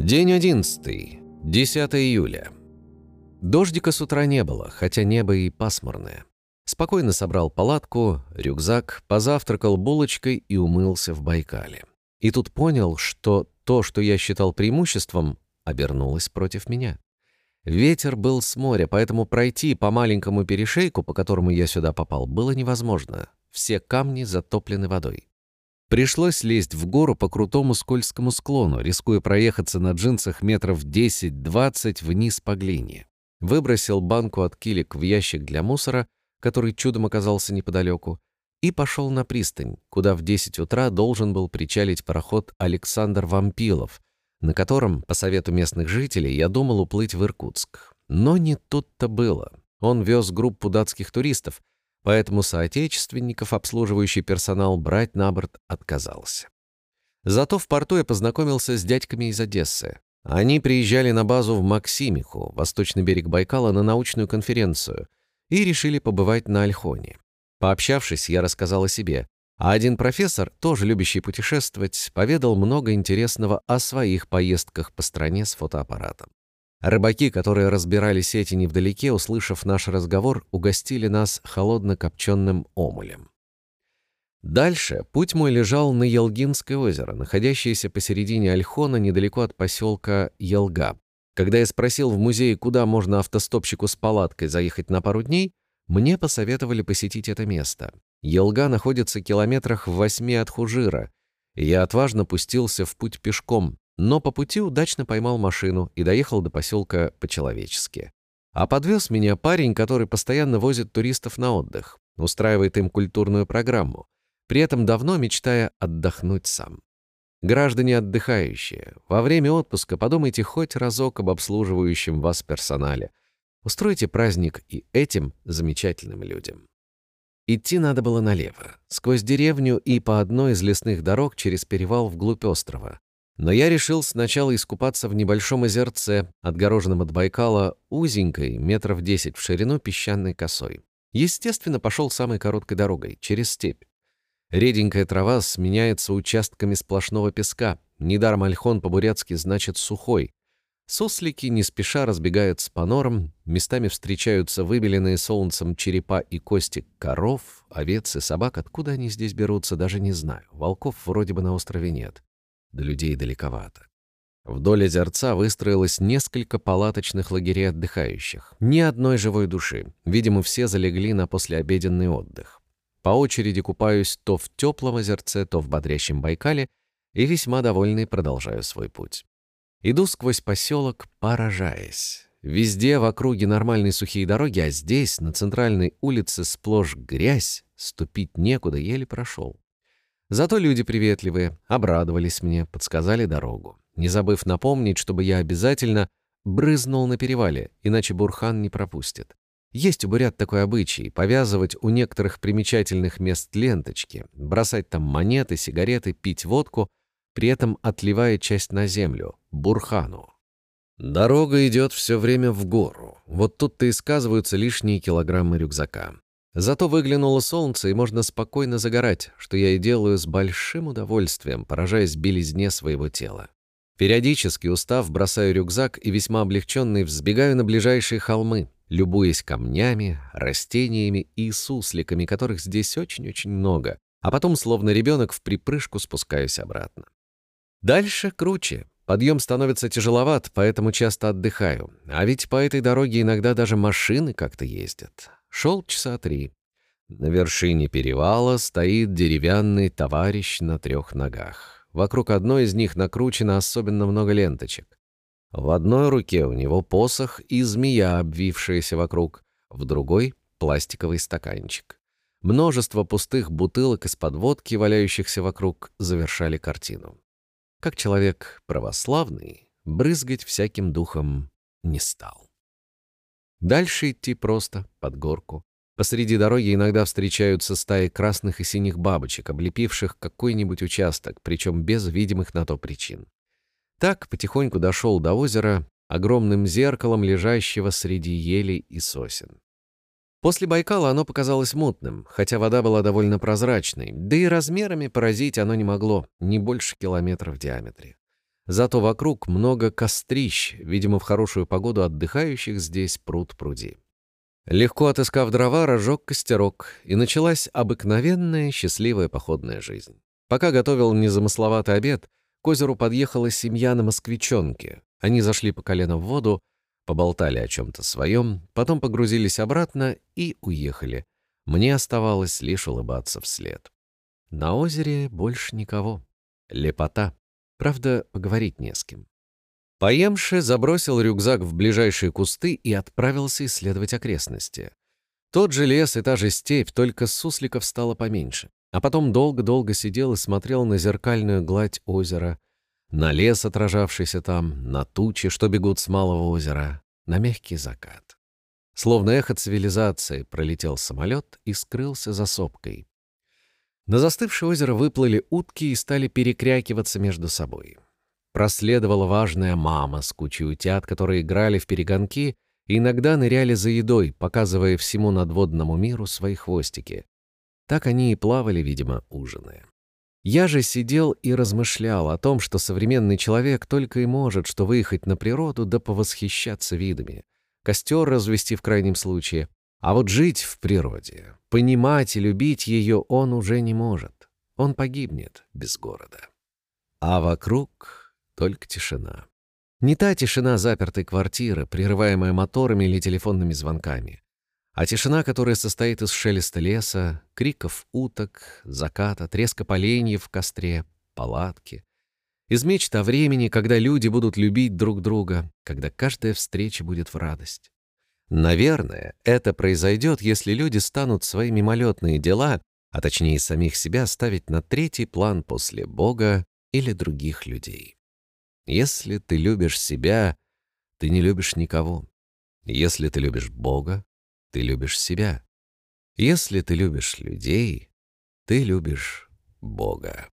День 11. 10 июля. Дождика с утра не было, хотя небо и пасмурное. Спокойно собрал палатку, рюкзак, позавтракал булочкой и умылся в Байкале. И тут понял, что то, что я считал преимуществом, обернулось против меня. Ветер был с моря, поэтому пройти по маленькому перешейку, по которому я сюда попал, было невозможно. Все камни затоплены водой. Пришлось лезть в гору по крутому скользкому склону, рискуя проехаться на джинсах метров 10-20 вниз по глине. Выбросил банку от килик в ящик для мусора, который чудом оказался неподалеку, и пошел на пристань, куда в 10 утра должен был причалить пароход Александр Вампилов, на котором, по совету местных жителей, я думал уплыть в Иркутск. Но не тут-то было. Он вез группу датских туристов, поэтому соотечественников обслуживающий персонал брать на борт отказался. Зато в порту я познакомился с дядьками из Одессы. Они приезжали на базу в Максимиху, восточный берег Байкала, на научную конференцию и решили побывать на Альхоне. Пообщавшись, я рассказал о себе, а один профессор, тоже любящий путешествовать, поведал много интересного о своих поездках по стране с фотоаппаратом. Рыбаки, которые разбирали сети невдалеке, услышав наш разговор, угостили нас холодно-копченым омулем. Дальше путь мой лежал на Елгинское озеро, находящееся посередине Альхона, недалеко от поселка Елга. Когда я спросил в музее, куда можно автостопщику с палаткой заехать на пару дней, мне посоветовали посетить это место. Елга находится километрах в восьми от Хужира, и я отважно пустился в путь пешком, но по пути удачно поймал машину и доехал до поселка по-человечески. А подвез меня парень, который постоянно возит туристов на отдых, устраивает им культурную программу, при этом давно мечтая отдохнуть сам. Граждане отдыхающие, во время отпуска подумайте хоть разок об обслуживающем вас персонале. Устройте праздник и этим замечательным людям. Идти надо было налево, сквозь деревню и по одной из лесных дорог через перевал вглубь острова. Но я решил сначала искупаться в небольшом озерце, отгороженном от Байкала узенькой, метров десять в ширину песчаной косой. Естественно, пошел самой короткой дорогой, через степь. Реденькая трава сменяется участками сплошного песка. Недаром альхон по-бурятски значит «сухой». Сослики не спеша разбегаются по норам, местами встречаются выбеленные солнцем черепа и кости коров, овец и собак. Откуда они здесь берутся, даже не знаю. Волков вроде бы на острове нет до людей далековато. Вдоль озерца выстроилось несколько палаточных лагерей отдыхающих. Ни одной живой души. Видимо, все залегли на послеобеденный отдых. По очереди купаюсь то в теплом озерце, то в бодрящем Байкале и весьма довольный продолжаю свой путь. Иду сквозь поселок, поражаясь. Везде в округе нормальные сухие дороги, а здесь, на центральной улице, сплошь грязь, ступить некуда, еле прошел. Зато люди приветливые, обрадовались мне, подсказали дорогу, не забыв напомнить, чтобы я обязательно брызнул на перевале, иначе Бурхан не пропустит. Есть у бурят такой обычай — повязывать у некоторых примечательных мест ленточки, бросать там монеты, сигареты, пить водку, при этом отливая часть на землю, Бурхану. Дорога идет все время в гору. Вот тут-то и сказываются лишние килограммы рюкзака. Зато выглянуло солнце, и можно спокойно загорать, что я и делаю с большим удовольствием, поражаясь белизне своего тела. Периодически, устав, бросаю рюкзак и весьма облегченный взбегаю на ближайшие холмы, любуясь камнями, растениями и сусликами, которых здесь очень-очень много, а потом, словно ребенок, в припрыжку спускаюсь обратно. Дальше круче. Подъем становится тяжеловат, поэтому часто отдыхаю. А ведь по этой дороге иногда даже машины как-то ездят. Шел часа три. На вершине перевала стоит деревянный товарищ на трех ногах. Вокруг одной из них накручено особенно много ленточек. В одной руке у него посох и змея, обвившаяся вокруг, в другой — пластиковый стаканчик. Множество пустых бутылок из-под водки, валяющихся вокруг, завершали картину. Как человек православный, брызгать всяким духом не стал. Дальше идти просто, под горку. Посреди дороги иногда встречаются стаи красных и синих бабочек, облепивших какой-нибудь участок, причем без видимых на то причин. Так потихоньку дошел до озера, огромным зеркалом, лежащего среди елей и сосен. После Байкала оно показалось мутным, хотя вода была довольно прозрачной, да и размерами поразить оно не могло, не больше километра в диаметре. Зато вокруг много кострищ, видимо, в хорошую погоду отдыхающих здесь пруд пруди. Легко отыскав дрова, разжег костерок, и началась обыкновенная счастливая походная жизнь. Пока готовил незамысловатый обед, к озеру подъехала семья на москвичонке. Они зашли по колено в воду, поболтали о чем-то своем, потом погрузились обратно и уехали. Мне оставалось лишь улыбаться вслед. На озере больше никого. Лепота. Правда, поговорить не с кем. Поемше забросил рюкзак в ближайшие кусты и отправился исследовать окрестности. Тот же лес и та же степь, только сусликов стало поменьше. А потом долго-долго сидел и смотрел на зеркальную гладь озера, на лес, отражавшийся там, на тучи, что бегут с малого озера, на мягкий закат. Словно эхо цивилизации пролетел самолет и скрылся за сопкой. На застывшее озеро выплыли утки и стали перекрякиваться между собой. Проследовала важная мама с кучей утят, которые играли в перегонки и иногда ныряли за едой, показывая всему надводному миру свои хвостики. Так они и плавали, видимо, ужиная. Я же сидел и размышлял о том, что современный человек только и может что выехать на природу да повосхищаться видами, костер развести в крайнем случае, а вот жить в природе, понимать и любить ее он уже не может. Он погибнет без города. А вокруг только тишина. Не та тишина запертой квартиры, прерываемая моторами или телефонными звонками, а тишина, которая состоит из шелеста леса, криков уток, заката, треска поленьев в костре, палатки. Из мечт времени, когда люди будут любить друг друга, когда каждая встреча будет в радость. Наверное, это произойдет, если люди станут свои мимолетные дела, а точнее самих себя, ставить на третий план после Бога или других людей. Если ты любишь себя, ты не любишь никого. Если ты любишь Бога, ты любишь себя. Если ты любишь людей, ты любишь Бога.